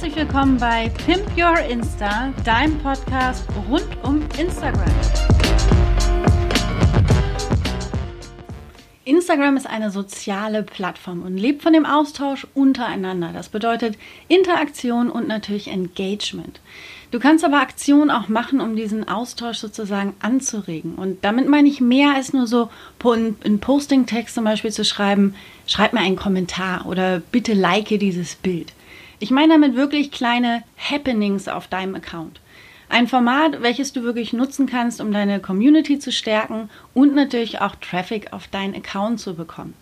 Herzlich willkommen bei Pimp Your Insta, deinem Podcast rund um Instagram. Instagram ist eine soziale Plattform und lebt von dem Austausch untereinander. Das bedeutet Interaktion und natürlich Engagement. Du kannst aber Aktionen auch machen, um diesen Austausch sozusagen anzuregen. Und damit meine ich mehr als nur so in Posting-Text zum Beispiel zu schreiben, schreib mir einen Kommentar oder bitte like dieses Bild. Ich meine damit wirklich kleine Happenings auf deinem Account. Ein Format, welches du wirklich nutzen kannst, um deine Community zu stärken und natürlich auch Traffic auf deinen Account zu bekommen.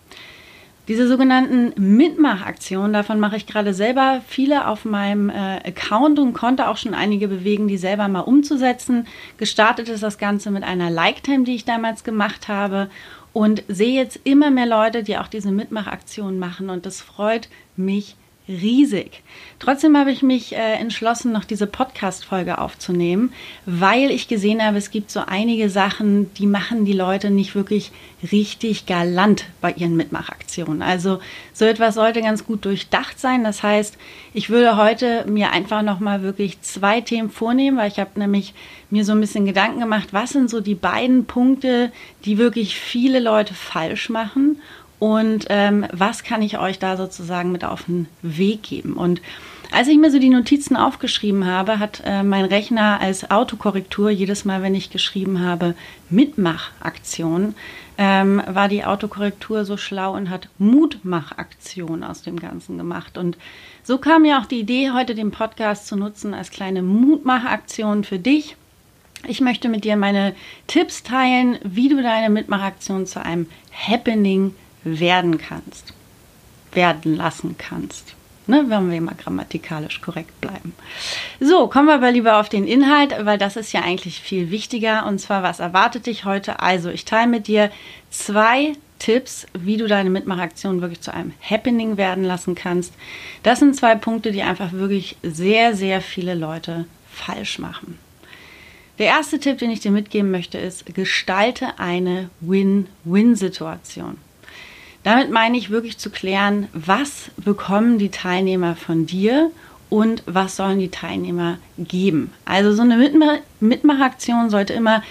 Diese sogenannten Mitmachaktionen, davon mache ich gerade selber viele auf meinem äh, Account und konnte auch schon einige bewegen, die selber mal umzusetzen. Gestartet ist das Ganze mit einer Like-Time, die ich damals gemacht habe und sehe jetzt immer mehr Leute, die auch diese Mitmachaktionen machen und das freut mich riesig. Trotzdem habe ich mich äh, entschlossen, noch diese Podcast-Folge aufzunehmen, weil ich gesehen habe, es gibt so einige Sachen, die machen die Leute nicht wirklich richtig galant bei ihren Mitmachaktionen. Also so etwas sollte ganz gut durchdacht sein. Das heißt, ich würde heute mir einfach noch mal wirklich zwei Themen vornehmen, weil ich habe nämlich mir so ein bisschen Gedanken gemacht, was sind so die beiden Punkte, die wirklich viele Leute falsch machen und ähm, was kann ich euch da sozusagen mit auf den Weg geben. Und als ich mir so die Notizen aufgeschrieben habe, hat äh, mein Rechner als Autokorrektur jedes Mal, wenn ich geschrieben habe, Mitmachaktion, ähm, war die Autokorrektur so schlau und hat Mutmachaktion aus dem Ganzen gemacht. Und so kam mir auch die Idee, heute den Podcast zu nutzen als kleine Mutmachaktion für dich. Ich möchte mit dir meine Tipps teilen, wie du deine Mitmachaktion zu einem Happening werden kannst, werden lassen kannst. Ne, wenn wir mal grammatikalisch korrekt bleiben. So, kommen wir aber lieber auf den Inhalt, weil das ist ja eigentlich viel wichtiger. Und zwar, was erwartet dich heute? Also, ich teile mit dir zwei Tipps, wie du deine Mitmachaktion wirklich zu einem Happening werden lassen kannst. Das sind zwei Punkte, die einfach wirklich sehr, sehr viele Leute falsch machen. Der erste Tipp, den ich dir mitgeben möchte, ist, gestalte eine Win-Win-Situation. Damit meine ich wirklich zu klären, was bekommen die Teilnehmer von dir und was sollen die Teilnehmer geben. Also so eine Mitmachaktion sollte immer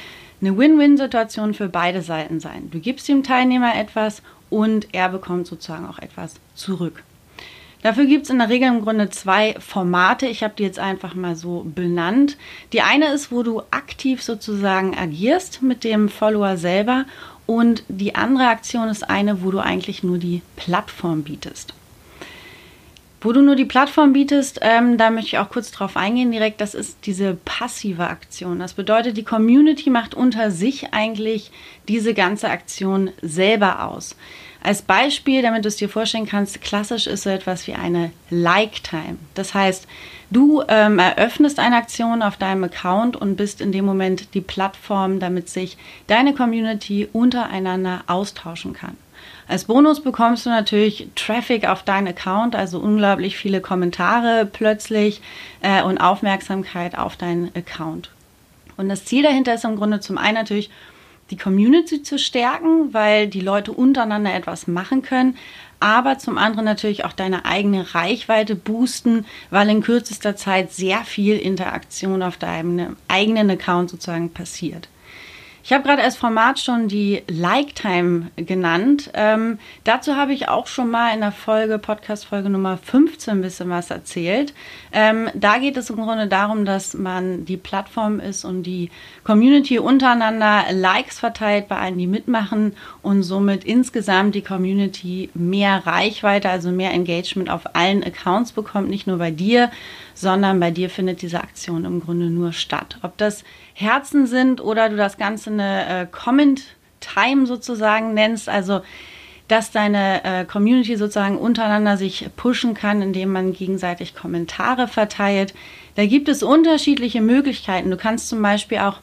eine Win-Win-Situation für beide Seiten sein. Du gibst dem Teilnehmer etwas und er bekommt sozusagen auch etwas zurück. Dafür gibt es in der Regel im Grunde zwei Formate. Ich habe die jetzt einfach mal so benannt. Die eine ist, wo du aktiv sozusagen agierst mit dem Follower selber und die andere Aktion ist eine, wo du eigentlich nur die Plattform bietest. Wo du nur die Plattform bietest, ähm, da möchte ich auch kurz drauf eingehen direkt, das ist diese passive Aktion. Das bedeutet, die Community macht unter sich eigentlich diese ganze Aktion selber aus. Als Beispiel, damit du es dir vorstellen kannst, klassisch ist so etwas wie eine Like-Time. Das heißt, du ähm, eröffnest eine Aktion auf deinem Account und bist in dem Moment die Plattform, damit sich deine Community untereinander austauschen kann. Als Bonus bekommst du natürlich Traffic auf deinen Account, also unglaublich viele Kommentare plötzlich äh, und Aufmerksamkeit auf deinen Account. Und das Ziel dahinter ist im Grunde zum einen natürlich, die Community zu stärken, weil die Leute untereinander etwas machen können, aber zum anderen natürlich auch deine eigene Reichweite boosten, weil in kürzester Zeit sehr viel Interaktion auf deinem eigenen Account sozusagen passiert. Ich habe gerade als Format schon die Like-Time genannt. Ähm, dazu habe ich auch schon mal in der Folge, Podcast-Folge Nummer 15 ein bisschen was erzählt. Ähm, da geht es im Grunde darum, dass man die Plattform ist und die Community untereinander Likes verteilt bei allen, die mitmachen und somit insgesamt die Community mehr Reichweite, also mehr Engagement auf allen Accounts bekommt, nicht nur bei dir, sondern bei dir findet diese Aktion im Grunde nur statt. Ob das Herzen sind oder du das Ganze eine äh, Comment Time sozusagen nennst, also dass deine äh, Community sozusagen untereinander sich pushen kann, indem man gegenseitig Kommentare verteilt. Da gibt es unterschiedliche Möglichkeiten. Du kannst zum Beispiel auch,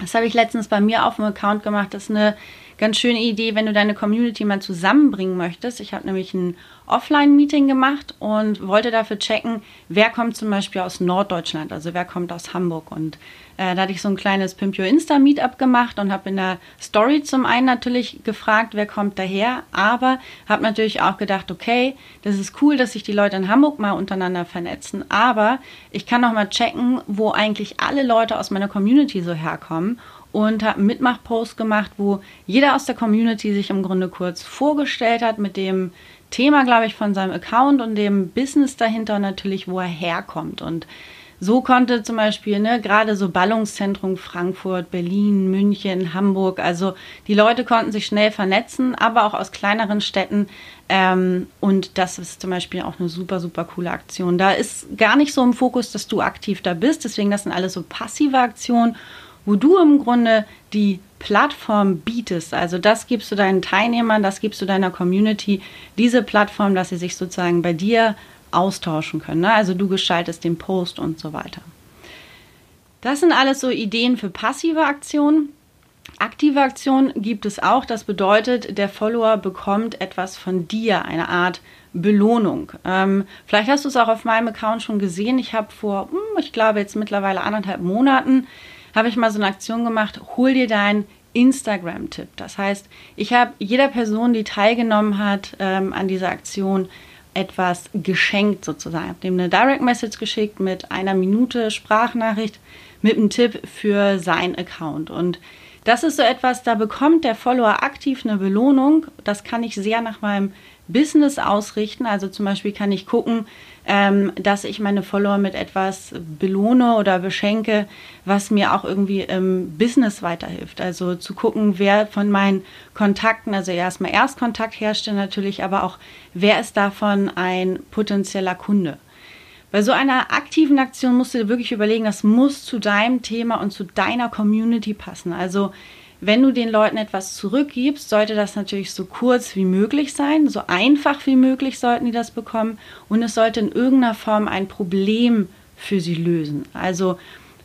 das habe ich letztens bei mir auf dem Account gemacht, das ist eine ganz schöne Idee, wenn du deine Community mal zusammenbringen möchtest. Ich habe nämlich ein Offline-Meeting gemacht und wollte dafür checken, wer kommt zum Beispiel aus Norddeutschland, also wer kommt aus Hamburg. Und äh, da hatte ich so ein kleines Pimpio Insta-Meetup gemacht und habe in der Story zum einen natürlich gefragt, wer kommt daher, aber habe natürlich auch gedacht, okay, das ist cool, dass sich die Leute in Hamburg mal untereinander vernetzen, aber ich kann noch mal checken, wo eigentlich alle Leute aus meiner Community so herkommen und habe einen Mitmachpost gemacht, wo jeder aus der Community sich im Grunde kurz vorgestellt hat mit dem Thema, glaube ich, von seinem Account und dem Business dahinter und natürlich, wo er herkommt. Und so konnte zum Beispiel ne, gerade so Ballungszentrum Frankfurt, Berlin, München, Hamburg, also die Leute konnten sich schnell vernetzen, aber auch aus kleineren Städten. Ähm, und das ist zum Beispiel auch eine super, super coole Aktion. Da ist gar nicht so im Fokus, dass du aktiv da bist. Deswegen, das sind alles so passive Aktionen, wo du im Grunde die Plattform bietest. Also das gibst du deinen Teilnehmern, das gibst du deiner Community, diese Plattform, dass sie sich sozusagen bei dir austauschen können. Ne? Also du gestaltest den Post und so weiter. Das sind alles so Ideen für passive Aktionen. Aktive Aktionen gibt es auch. Das bedeutet, der Follower bekommt etwas von dir, eine Art Belohnung. Ähm, vielleicht hast du es auch auf meinem Account schon gesehen. Ich habe vor, hm, ich glaube jetzt mittlerweile anderthalb Monaten, habe ich mal so eine Aktion gemacht, hol dir deinen Instagram-Tipp. Das heißt, ich habe jeder Person, die teilgenommen hat ähm, an dieser Aktion, etwas geschenkt sozusagen. Ich habe dem eine Direct Message geschickt mit einer Minute Sprachnachricht mit einem Tipp für sein Account. Und das ist so etwas, da bekommt der Follower aktiv eine Belohnung. Das kann ich sehr nach meinem Business ausrichten. Also zum Beispiel kann ich gucken, ähm, dass ich meine Follower mit etwas belohne oder beschenke, was mir auch irgendwie im Business weiterhilft. Also zu gucken, wer von meinen Kontakten, also erstmal Erstkontakt herstellen natürlich, aber auch wer ist davon ein potenzieller Kunde. Bei so einer aktiven Aktion musst du dir wirklich überlegen, das muss zu deinem Thema und zu deiner Community passen. Also wenn du den Leuten etwas zurückgibst, sollte das natürlich so kurz wie möglich sein, so einfach wie möglich sollten die das bekommen und es sollte in irgendeiner Form ein Problem für sie lösen. Also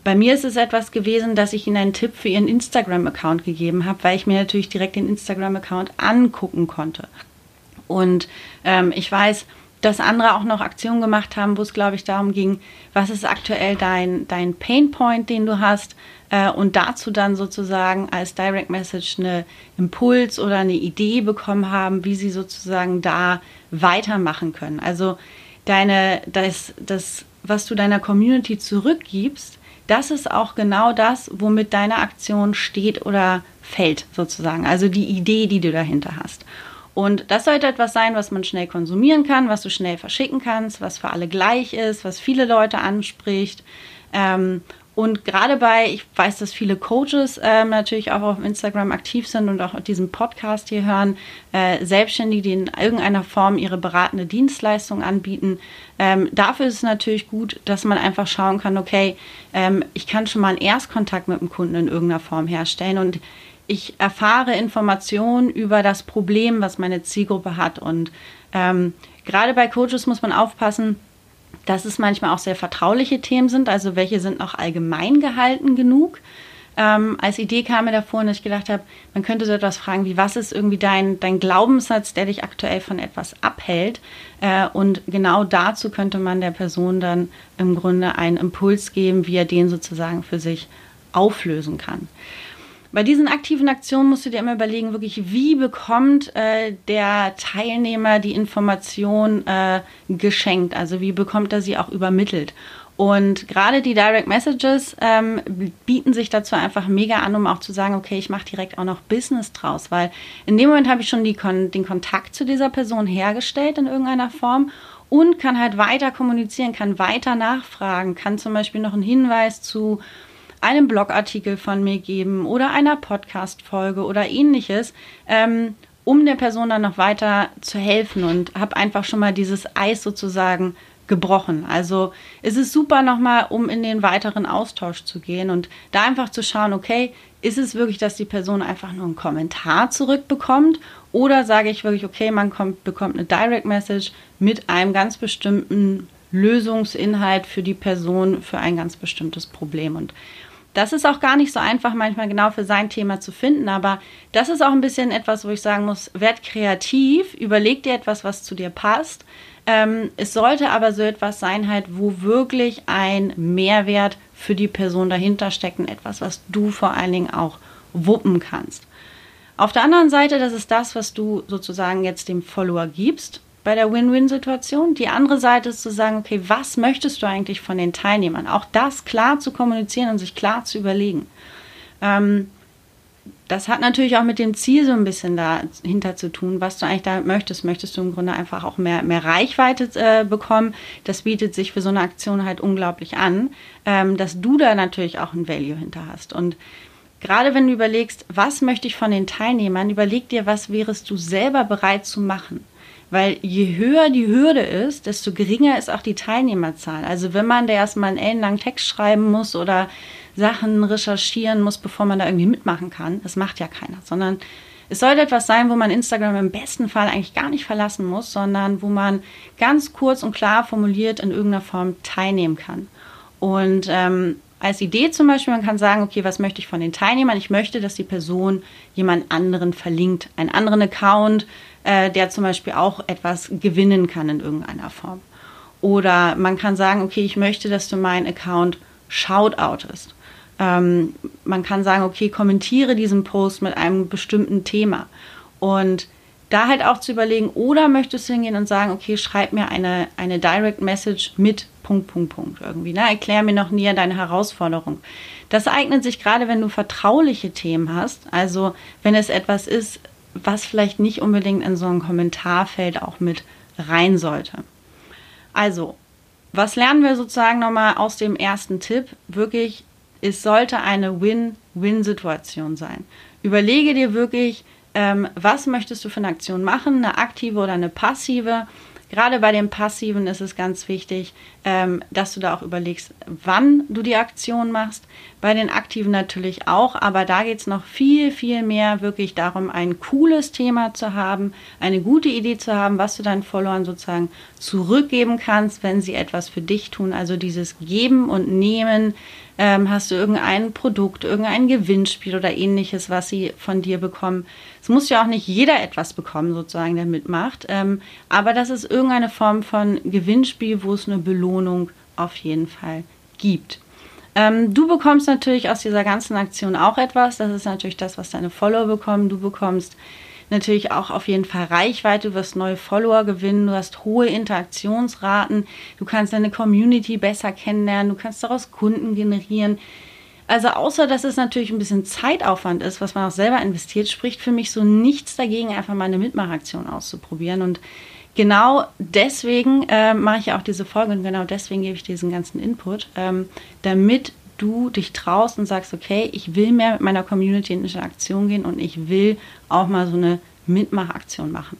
bei mir ist es etwas gewesen, dass ich ihnen einen Tipp für ihren Instagram-Account gegeben habe, weil ich mir natürlich direkt den Instagram-Account angucken konnte. Und ähm, ich weiß, dass andere auch noch Aktionen gemacht haben, wo es, glaube ich, darum ging, was ist aktuell dein, dein Pain Point, den du hast, äh, und dazu dann sozusagen als Direct Message eine Impuls oder eine Idee bekommen haben, wie sie sozusagen da weitermachen können. Also deine, das, das, was du deiner Community zurückgibst, das ist auch genau das, womit deine Aktion steht oder fällt, sozusagen. Also die Idee, die du dahinter hast. Und das sollte etwas sein, was man schnell konsumieren kann, was du schnell verschicken kannst, was für alle gleich ist, was viele Leute anspricht. Ähm, und gerade bei, ich weiß, dass viele Coaches ähm, natürlich auch auf Instagram aktiv sind und auch diesen Podcast hier hören, äh, Selbstständige, die in irgendeiner Form ihre beratende Dienstleistung anbieten. Ähm, dafür ist es natürlich gut, dass man einfach schauen kann, okay, ähm, ich kann schon mal einen Erstkontakt mit dem Kunden in irgendeiner Form herstellen und ich erfahre Informationen über das Problem, was meine Zielgruppe hat. Und ähm, gerade bei Coaches muss man aufpassen, dass es manchmal auch sehr vertrauliche Themen sind, also welche sind noch allgemein gehalten genug. Ähm, als Idee kam mir davor, dass ich gedacht habe, man könnte so etwas fragen wie, was ist irgendwie dein, dein Glaubenssatz, der dich aktuell von etwas abhält? Äh, und genau dazu könnte man der Person dann im Grunde einen Impuls geben, wie er den sozusagen für sich auflösen kann. Bei diesen aktiven Aktionen musst du dir immer überlegen, wirklich, wie bekommt äh, der Teilnehmer die Information äh, geschenkt? Also wie bekommt er sie auch übermittelt? Und gerade die Direct Messages ähm, bieten sich dazu einfach mega an, um auch zu sagen, okay, ich mache direkt auch noch Business draus, weil in dem Moment habe ich schon Kon den Kontakt zu dieser Person hergestellt in irgendeiner Form und kann halt weiter kommunizieren, kann weiter nachfragen, kann zum Beispiel noch einen Hinweis zu einem Blogartikel von mir geben oder einer Podcast-Folge oder ähnliches, ähm, um der Person dann noch weiter zu helfen und habe einfach schon mal dieses Eis sozusagen gebrochen. Also es ist super nochmal, um in den weiteren Austausch zu gehen und da einfach zu schauen, okay, ist es wirklich, dass die Person einfach nur einen Kommentar zurückbekommt oder sage ich wirklich, okay, man kommt, bekommt eine Direct Message mit einem ganz bestimmten Lösungsinhalt für die Person für ein ganz bestimmtes Problem. Und Das ist auch gar nicht so einfach, manchmal genau für sein Thema zu finden, aber das ist auch ein bisschen etwas, wo ich sagen muss, werd kreativ, überleg dir etwas, was zu dir passt. Ähm, es sollte aber so etwas sein, halt, wo wirklich ein Mehrwert für die Person dahinter steckt und etwas, was du vor allen Dingen auch wuppen kannst. Auf der anderen Seite, das ist das, was du sozusagen jetzt dem Follower gibst bei der Win-Win-Situation. Die andere Seite ist zu sagen, okay, was möchtest du eigentlich von den Teilnehmern? Auch das klar zu kommunizieren und sich klar zu überlegen. Ähm, das hat natürlich auch mit dem Ziel so ein bisschen dahinter zu tun, was du eigentlich da möchtest. Möchtest du im Grunde einfach auch mehr, mehr Reichweite äh, bekommen? Das bietet sich für so eine Aktion halt unglaublich an, ähm, dass du da natürlich auch ein Value hinter hast. Und gerade wenn du überlegst, was möchte ich von den Teilnehmern, überleg dir, was wärest du selber bereit zu machen. Weil je höher die Hürde ist, desto geringer ist auch die Teilnehmerzahl. Also wenn man da erstmal einen ellenlangen Text schreiben muss oder Sachen recherchieren muss, bevor man da irgendwie mitmachen kann, das macht ja keiner, sondern es sollte etwas sein, wo man Instagram im besten Fall eigentlich gar nicht verlassen muss, sondern wo man ganz kurz und klar formuliert in irgendeiner Form teilnehmen kann. Und ähm, als Idee zum Beispiel, man kann sagen, okay, was möchte ich von den Teilnehmern? Ich möchte, dass die Person jemand anderen verlinkt, einen anderen Account, äh, der zum Beispiel auch etwas gewinnen kann in irgendeiner Form. Oder man kann sagen, okay, ich möchte, dass du meinen Account shoutoutest. Ähm, man kann sagen, okay, kommentiere diesen Post mit einem bestimmten Thema. Und da halt auch zu überlegen, oder möchtest du hingehen und sagen, okay, schreib mir eine, eine Direct Message mit Punkt, Punkt, Punkt irgendwie. Ne? Erklär mir noch näher deine Herausforderung. Das eignet sich gerade, wenn du vertrauliche Themen hast. Also wenn es etwas ist, was vielleicht nicht unbedingt in so ein Kommentarfeld auch mit rein sollte. Also, was lernen wir sozusagen nochmal aus dem ersten Tipp? Wirklich, es sollte eine Win-Win-Situation sein. Überlege dir wirklich, ähm, was möchtest du für eine Aktion machen, eine aktive oder eine passive Gerade bei dem Passiven ist es ganz wichtig, ähm, dass du da auch überlegst, wann du die Aktion machst. Bei den Aktiven natürlich auch, aber da geht es noch viel, viel mehr wirklich darum, ein cooles Thema zu haben, eine gute Idee zu haben, was du deinen Followern sozusagen zurückgeben kannst, wenn sie etwas für dich tun. Also dieses Geben und Nehmen ähm, hast du irgendein Produkt, irgendein Gewinnspiel oder ähnliches, was sie von dir bekommen. Es muss ja auch nicht jeder etwas bekommen, sozusagen, der mitmacht. Ähm, aber das ist irgendeine Form von Gewinnspiel, wo es eine Belohnung auf jeden Fall gibt. Ähm, du bekommst natürlich aus dieser ganzen Aktion auch etwas. Das ist natürlich das, was deine Follower bekommen. Du bekommst natürlich auch auf jeden Fall Reichweite, du wirst neue Follower gewinnen, du hast hohe Interaktionsraten, du kannst deine Community besser kennenlernen, du kannst daraus Kunden generieren. Also außer dass es natürlich ein bisschen Zeitaufwand ist, was man auch selber investiert, spricht für mich so nichts dagegen, einfach mal eine Mitmachaktion auszuprobieren. Und genau deswegen äh, mache ich auch diese Folge und genau deswegen gebe ich diesen ganzen Input, ähm, damit du dich traust und sagst, okay, ich will mehr mit meiner Community in Interaktion gehen und ich will auch mal so eine Mitmachaktion machen.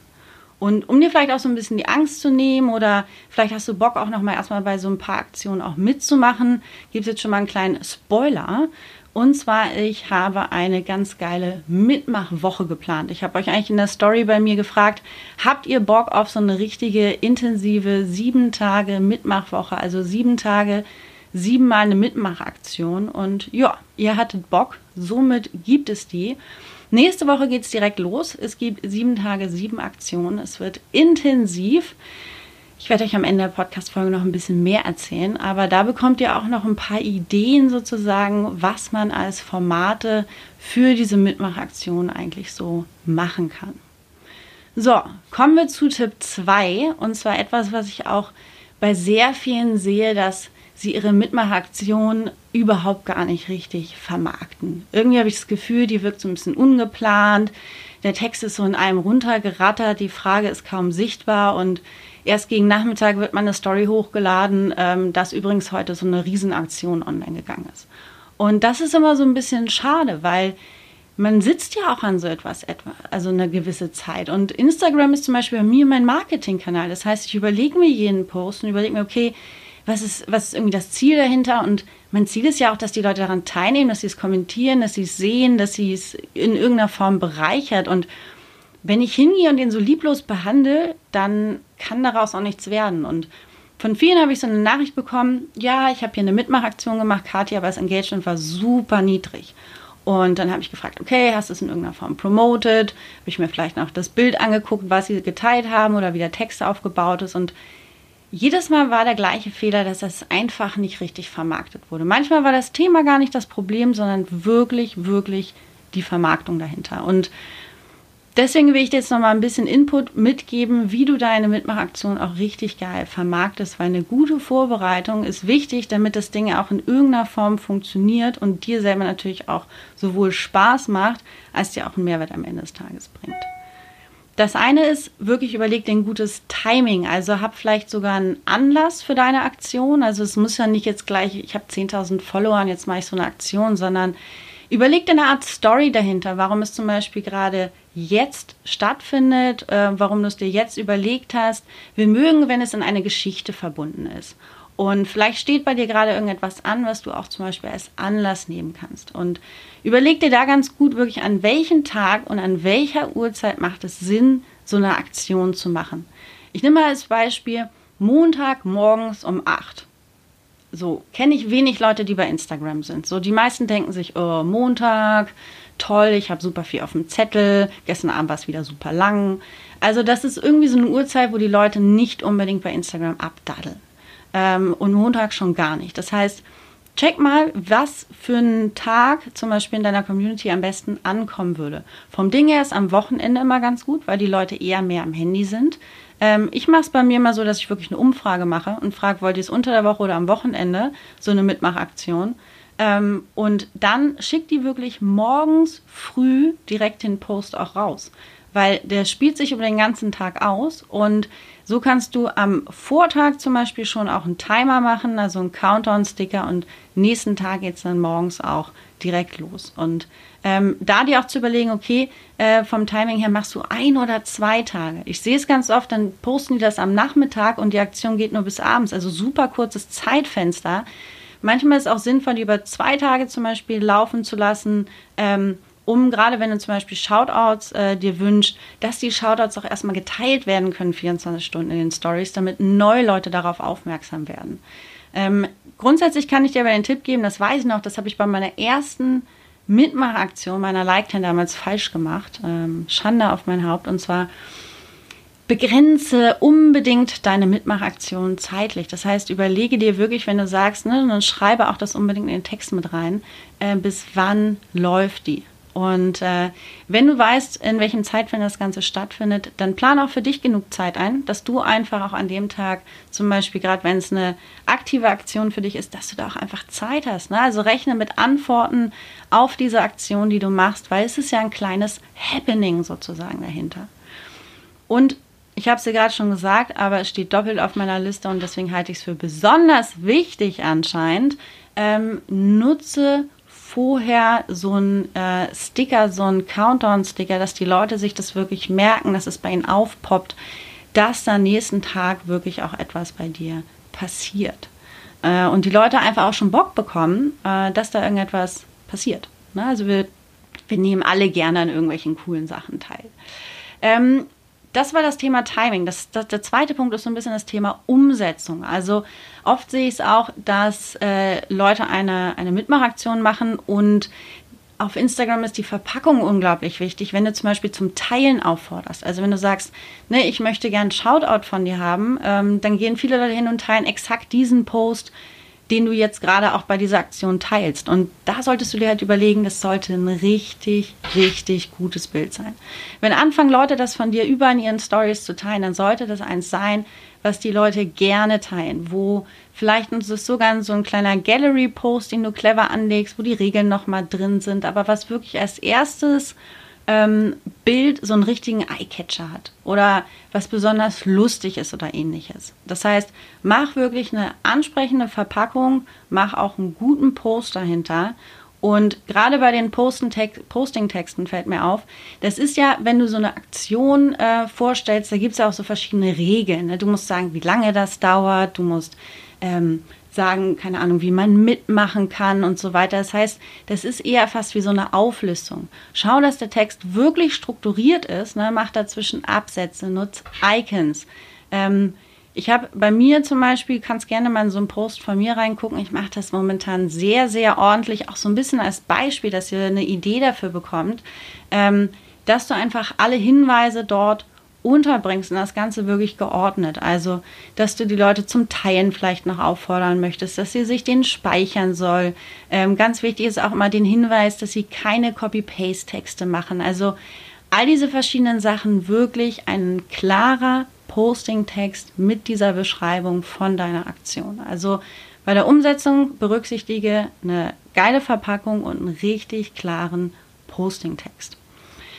Und um dir vielleicht auch so ein bisschen die Angst zu nehmen oder vielleicht hast du Bock auch noch mal erstmal bei so ein paar Aktionen auch mitzumachen, gibt es jetzt schon mal einen kleinen Spoiler. Und zwar, ich habe eine ganz geile Mitmachwoche geplant. Ich habe euch eigentlich in der Story bei mir gefragt, habt ihr Bock auf so eine richtige intensive sieben Tage Mitmachwoche, also sieben Tage siebenmal eine Mitmachaktion und ja, ihr hattet Bock, somit gibt es die. Nächste Woche geht es direkt los. Es gibt sieben Tage, sieben Aktionen. Es wird intensiv. Ich werde euch am Ende der Podcast-Folge noch ein bisschen mehr erzählen, aber da bekommt ihr auch noch ein paar Ideen sozusagen, was man als Formate für diese Mitmachaktion eigentlich so machen kann. So, kommen wir zu Tipp 2 und zwar etwas, was ich auch bei sehr vielen sehe, dass sie ihre Mitmachaktion überhaupt gar nicht richtig vermarkten. Irgendwie habe ich das Gefühl, die wirkt so ein bisschen ungeplant. Der Text ist so in einem runtergerattert, die Frage ist kaum sichtbar und erst gegen Nachmittag wird meine Story hochgeladen, ähm, dass übrigens heute so eine Riesenaktion online gegangen ist. Und das ist immer so ein bisschen schade, weil man sitzt ja auch an so etwas, etwa, also eine gewisse Zeit. Und Instagram ist zum Beispiel bei mir mein Marketingkanal. Das heißt, ich überlege mir jeden Post und überlege mir, okay, was ist, was ist irgendwie das Ziel dahinter? Und mein Ziel ist ja auch, dass die Leute daran teilnehmen, dass sie es kommentieren, dass sie es sehen, dass sie es in irgendeiner Form bereichert. Und wenn ich hingehe und den so lieblos behandle, dann kann daraus auch nichts werden. Und von vielen habe ich so eine Nachricht bekommen, ja, ich habe hier eine Mitmachaktion gemacht, Katja, aber das Engagement war super niedrig. Und dann habe ich gefragt, okay, hast du es in irgendeiner Form promoted? Habe ich mir vielleicht noch das Bild angeguckt, was sie geteilt haben oder wie der Text aufgebaut ist. Und jedes Mal war der gleiche Fehler, dass das einfach nicht richtig vermarktet wurde. Manchmal war das Thema gar nicht das Problem, sondern wirklich, wirklich die Vermarktung dahinter. Und Deswegen will ich dir jetzt noch mal ein bisschen Input mitgeben, wie du deine Mitmachaktion auch richtig geil vermarktest, weil eine gute Vorbereitung ist wichtig, damit das Ding auch in irgendeiner Form funktioniert und dir selber natürlich auch sowohl Spaß macht, als dir auch einen Mehrwert am Ende des Tages bringt. Das eine ist, wirklich überleg dir ein gutes Timing. Also hab vielleicht sogar einen Anlass für deine Aktion. Also es muss ja nicht jetzt gleich, ich habe 10.000 Follower und jetzt mache ich so eine Aktion, sondern überleg dir eine Art Story dahinter. Warum es zum Beispiel gerade jetzt stattfindet, äh, warum du es dir jetzt überlegt hast. Wir mögen, wenn es in eine Geschichte verbunden ist. Und vielleicht steht bei dir gerade irgendetwas an, was du auch zum Beispiel als Anlass nehmen kannst. Und überleg dir da ganz gut wirklich, an welchem Tag und an welcher Uhrzeit macht es Sinn, so eine Aktion zu machen. Ich nehme mal als Beispiel Montag morgens um 8. So, kenne ich wenig Leute, die bei Instagram sind. So, die meisten denken sich, oh, Montag, toll, ich habe super viel auf dem Zettel, gestern Abend war es wieder super lang. Also das ist irgendwie so eine Uhrzeit, wo die Leute nicht unbedingt bei Instagram abdaddeln. Ähm, und Montag schon gar nicht. Das heißt, check mal, was für einen Tag zum Beispiel in deiner Community am besten ankommen würde. Vom Ding her ist am Wochenende immer ganz gut, weil die Leute eher mehr am Handy sind. Ähm, ich mache es bei mir mal so, dass ich wirklich eine Umfrage mache und frage, wollt ihr es unter der Woche oder am Wochenende, so eine Mitmachaktion. Ähm, und dann schickt die wirklich morgens früh direkt den Post auch raus. Weil der spielt sich über den ganzen Tag aus und so kannst du am Vortag zum Beispiel schon auch einen Timer machen, also einen Countdown-Sticker und nächsten Tag geht es dann morgens auch direkt los. Und ähm, da dir auch zu überlegen, okay, äh, vom Timing her machst du ein oder zwei Tage. Ich sehe es ganz oft, dann posten die das am Nachmittag und die Aktion geht nur bis abends, also super kurzes Zeitfenster. Manchmal ist es auch sinnvoll, die über zwei Tage zum Beispiel laufen zu lassen, ähm, um gerade wenn du zum Beispiel Shoutouts äh, dir wünschst, dass die Shoutouts auch erstmal geteilt werden können, 24 Stunden in den Stories, damit neue Leute darauf aufmerksam werden. Ähm, grundsätzlich kann ich dir aber den Tipp geben, das weiß ich noch, das habe ich bei meiner ersten Mitmachaktion meiner Like 10 damals falsch gemacht. Ähm, Schande auf mein Haupt. Und zwar begrenze unbedingt deine Mitmachaktion zeitlich. Das heißt, überlege dir wirklich, wenn du sagst, ne, dann schreibe auch das unbedingt in den Text mit rein, äh, bis wann läuft die. Und äh, wenn du weißt, in welchem Zeitfenster das Ganze stattfindet, dann plan auch für dich genug Zeit ein, dass du einfach auch an dem Tag, zum Beispiel gerade wenn es eine aktive Aktion für dich ist, dass du da auch einfach Zeit hast. Ne? Also rechne mit Antworten auf diese Aktion, die du machst, weil es ist ja ein kleines Happening sozusagen dahinter. Und ich habe es dir gerade schon gesagt, aber es steht doppelt auf meiner Liste und deswegen halte ich es für besonders wichtig anscheinend. Ähm, nutze vorher so ein äh, Sticker, so ein Countdown-Sticker, dass die Leute sich das wirklich merken, dass es bei ihnen aufpoppt, dass am nächsten Tag wirklich auch etwas bei dir passiert. Äh, und die Leute einfach auch schon Bock bekommen, äh, dass da irgendetwas passiert. Ne? Also wir, wir nehmen alle gerne an irgendwelchen coolen Sachen teil. Ähm, das war das Thema Timing. Das, das, der zweite Punkt ist so ein bisschen das Thema Umsetzung. Also oft sehe ich es auch, dass äh, Leute eine, eine Mitmachaktion machen und auf Instagram ist die Verpackung unglaublich wichtig, wenn du zum Beispiel zum Teilen aufforderst. Also wenn du sagst, ne, ich möchte gern Shoutout von dir haben, ähm, dann gehen viele Leute hin und teilen exakt diesen Post den du jetzt gerade auch bei dieser Aktion teilst. Und da solltest du dir halt überlegen, das sollte ein richtig, richtig gutes Bild sein. Wenn anfangen Leute das von dir über in ihren Stories zu teilen, dann sollte das eins sein, was die Leute gerne teilen, wo vielleicht ist es sogar so ein kleiner Gallery-Post, den du clever anlegst, wo die Regeln nochmal drin sind, aber was wirklich als erstes ähm, Bild so einen richtigen Eyecatcher hat oder was besonders lustig ist oder ähnliches. Das heißt, mach wirklich eine ansprechende Verpackung, mach auch einen guten Post dahinter und gerade bei den Posting-Texten fällt mir auf, das ist ja, wenn du so eine Aktion äh, vorstellst, da gibt es ja auch so verschiedene Regeln. Ne? Du musst sagen, wie lange das dauert, du musst ähm, sagen, keine Ahnung, wie man mitmachen kann und so weiter. Das heißt, das ist eher fast wie so eine Auflistung. Schau, dass der Text wirklich strukturiert ist, ne? mach dazwischen Absätze, nutz Icons. Ähm, Ich habe bei mir zum Beispiel, kannst gerne mal in so einen Post von mir reingucken. Ich mache das momentan sehr, sehr ordentlich, auch so ein bisschen als Beispiel, dass ihr eine Idee dafür bekommt, ähm, dass du einfach alle Hinweise dort unterbringst und das Ganze wirklich geordnet. Also, dass du die Leute zum Teilen vielleicht noch auffordern möchtest, dass sie sich den speichern soll. Ähm, ganz wichtig ist auch immer den Hinweis, dass sie keine Copy-Paste-Texte machen. Also all diese verschiedenen Sachen wirklich ein klarer Posting-Text mit dieser Beschreibung von deiner Aktion. Also bei der Umsetzung berücksichtige eine geile Verpackung und einen richtig klaren Posting-Text.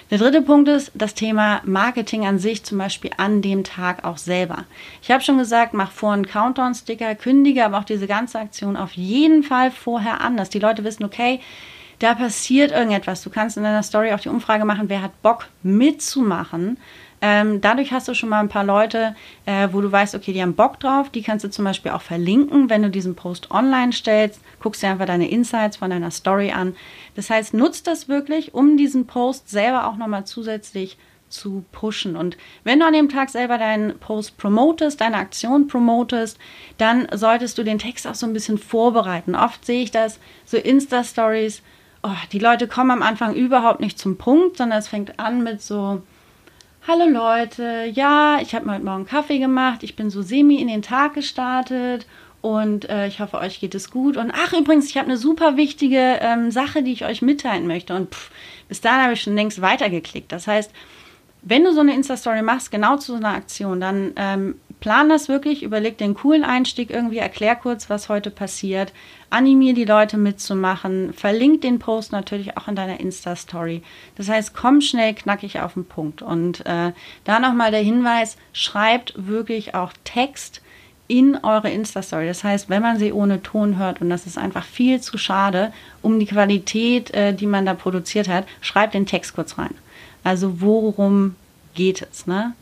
Der dritte Punkt ist das Thema Marketing an sich, zum Beispiel an dem Tag auch selber. Ich habe schon gesagt, mach vor einen Countdown-Sticker, kündige aber auch diese ganze Aktion auf jeden Fall vorher an, dass die Leute wissen, okay, da passiert irgendetwas. Du kannst in deiner Story auch die Umfrage machen, wer hat Bock mitzumachen. Ähm, dadurch hast du schon mal ein paar Leute, äh, wo du weißt, okay, die haben Bock drauf. Die kannst du zum Beispiel auch verlinken, wenn du diesen Post online stellst. Guckst dir einfach deine Insights von deiner Story an. Das heißt, nutzt das wirklich, um diesen Post selber auch nochmal zusätzlich zu pushen. Und wenn du an dem Tag selber deinen Post promotest, deine Aktion promotest, dann solltest du den Text auch so ein bisschen vorbereiten. Oft sehe ich das so Insta-Stories. Oh, die Leute kommen am Anfang überhaupt nicht zum Punkt, sondern es fängt an mit so, Hallo Leute, ja, ich habe mir heute Morgen Kaffee gemacht, ich bin so semi in den Tag gestartet und äh, ich hoffe, euch geht es gut. Und ach, übrigens, ich habe eine super wichtige ähm, Sache, die ich euch mitteilen möchte. Und pff, bis dahin habe ich schon längst weitergeklickt. Das heißt, wenn du so eine Insta-Story machst, genau zu so einer Aktion, dann ähm, plan das wirklich, überleg den coolen Einstieg irgendwie, erklär kurz, was heute passiert, animier die Leute mitzumachen, verlink den Post natürlich auch in deiner Insta-Story. Das heißt, komm schnell, knackig auf den Punkt. Und äh, da nochmal der Hinweis, schreibt wirklich auch Text in eure Insta-Story. Das heißt, wenn man sie ohne Ton hört, und das ist einfach viel zu schade, um die Qualität, äh, die man da produziert hat, schreibt den Text kurz rein. Also worum geht es, ne?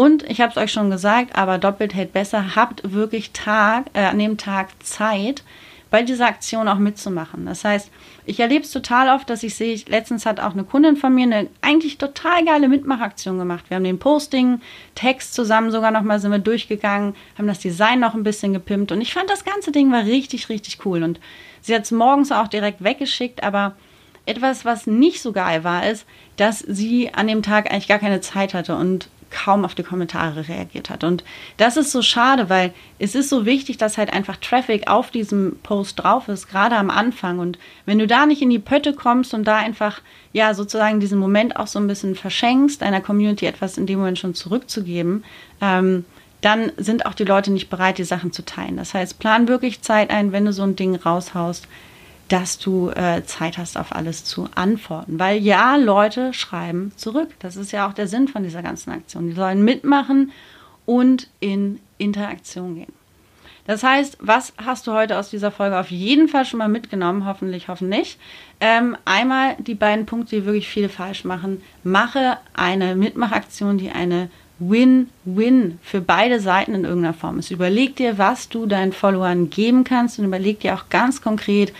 Und ich habe es euch schon gesagt, aber doppelt hält besser. Habt wirklich Tag, äh, an dem Tag Zeit, bei dieser Aktion auch mitzumachen. Das heißt, ich erlebe es total oft, dass ich sehe, letztens hat auch eine Kundin von mir eine eigentlich total geile Mitmachaktion gemacht. Wir haben den Posting, Text zusammen sogar nochmal sind wir durchgegangen, haben das Design noch ein bisschen gepimpt und ich fand das ganze Ding war richtig, richtig cool. Und sie hat es morgens auch direkt weggeschickt, aber etwas, was nicht so geil war, ist, dass sie an dem Tag eigentlich gar keine Zeit hatte und kaum auf die Kommentare reagiert hat. Und das ist so schade, weil es ist so wichtig, dass halt einfach Traffic auf diesem Post drauf ist, gerade am Anfang. Und wenn du da nicht in die Pötte kommst und da einfach, ja, sozusagen diesen Moment auch so ein bisschen verschenkst, einer Community etwas in dem Moment schon zurückzugeben, ähm, dann sind auch die Leute nicht bereit, die Sachen zu teilen. Das heißt, plan wirklich Zeit ein, wenn du so ein Ding raushaust, dass du äh, Zeit hast, auf alles zu antworten. Weil ja, Leute schreiben zurück. Das ist ja auch der Sinn von dieser ganzen Aktion. Die sollen mitmachen und in Interaktion gehen. Das heißt, was hast du heute aus dieser Folge auf jeden Fall schon mal mitgenommen? Hoffentlich, hoffentlich. Ähm, einmal die beiden Punkte, die wirklich viele falsch machen. Mache eine Mitmachaktion, die eine Win-Win für beide Seiten in irgendeiner Form ist. Überleg dir, was du deinen Followern geben kannst und überleg dir auch ganz konkret,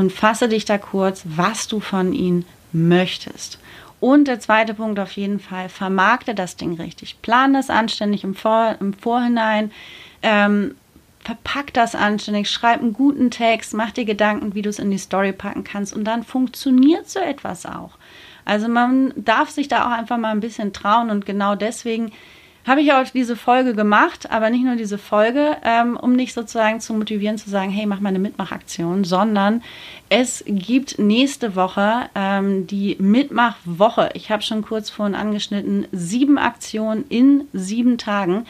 und fasse dich da kurz, was du von ihnen möchtest. Und der zweite Punkt auf jeden Fall, vermarkte das Ding richtig. Plan das anständig im, Vor im Vorhinein. Ähm, verpack das anständig, schreib einen guten Text, mach dir Gedanken, wie du es in die Story packen kannst und dann funktioniert so etwas auch. Also man darf sich da auch einfach mal ein bisschen trauen und genau deswegen habe ich auch diese Folge gemacht, aber nicht nur diese Folge, ähm, um nicht sozusagen zu motivieren, zu sagen, hey, mach mal eine Mitmachaktion, sondern es gibt nächste Woche ähm, die Mitmachwoche. Ich habe schon kurz vorhin angeschnitten, sieben Aktionen in sieben Tagen.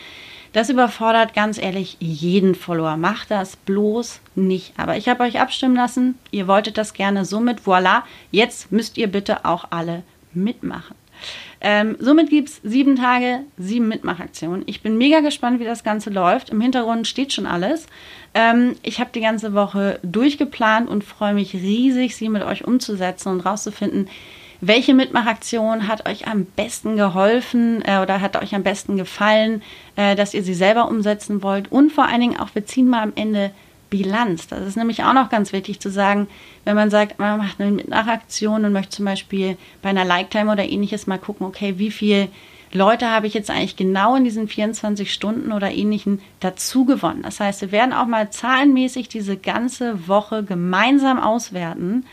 Das überfordert ganz ehrlich jeden Follower. Macht das bloß nicht. Aber ich habe euch abstimmen lassen. Ihr wolltet das gerne. Somit, voilà, jetzt müsst ihr bitte auch alle mitmachen. Ähm, somit gibt es sieben Tage, sieben Mitmachaktionen. Ich bin mega gespannt, wie das Ganze läuft. Im Hintergrund steht schon alles. Ähm, ich habe die ganze Woche durchgeplant und freue mich riesig, sie mit euch umzusetzen und rauszufinden, welche Mitmachaktion hat euch am besten geholfen äh, oder hat euch am besten gefallen, äh, dass ihr sie selber umsetzen wollt. Und vor allen Dingen auch, wir ziehen mal am Ende Bilanz. Das ist nämlich auch noch ganz wichtig zu sagen, wenn man sagt, man macht eine Nachaktion und möchte zum Beispiel bei einer Like-Time oder ähnliches mal gucken, okay, wie viel Leute habe ich jetzt eigentlich genau in diesen 24 Stunden oder ähnlichen dazu gewonnen. Das heißt, wir werden auch mal zahlenmäßig diese ganze Woche gemeinsam auswerten.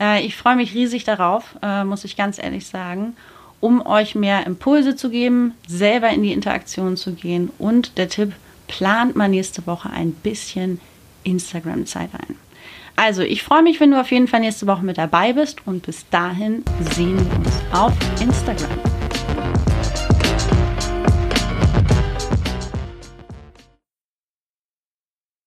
Äh, ich freue mich riesig darauf, äh, muss ich ganz ehrlich sagen, um euch mehr Impulse zu geben, selber in die Interaktion zu gehen. Und der Tipp, plant mal nächste Woche ein bisschen Instagram-Zeit ein. Also, ich freue mich, wenn du auf jeden Fall nächste Woche mit dabei bist und bis dahin sehen wir uns auf Instagram.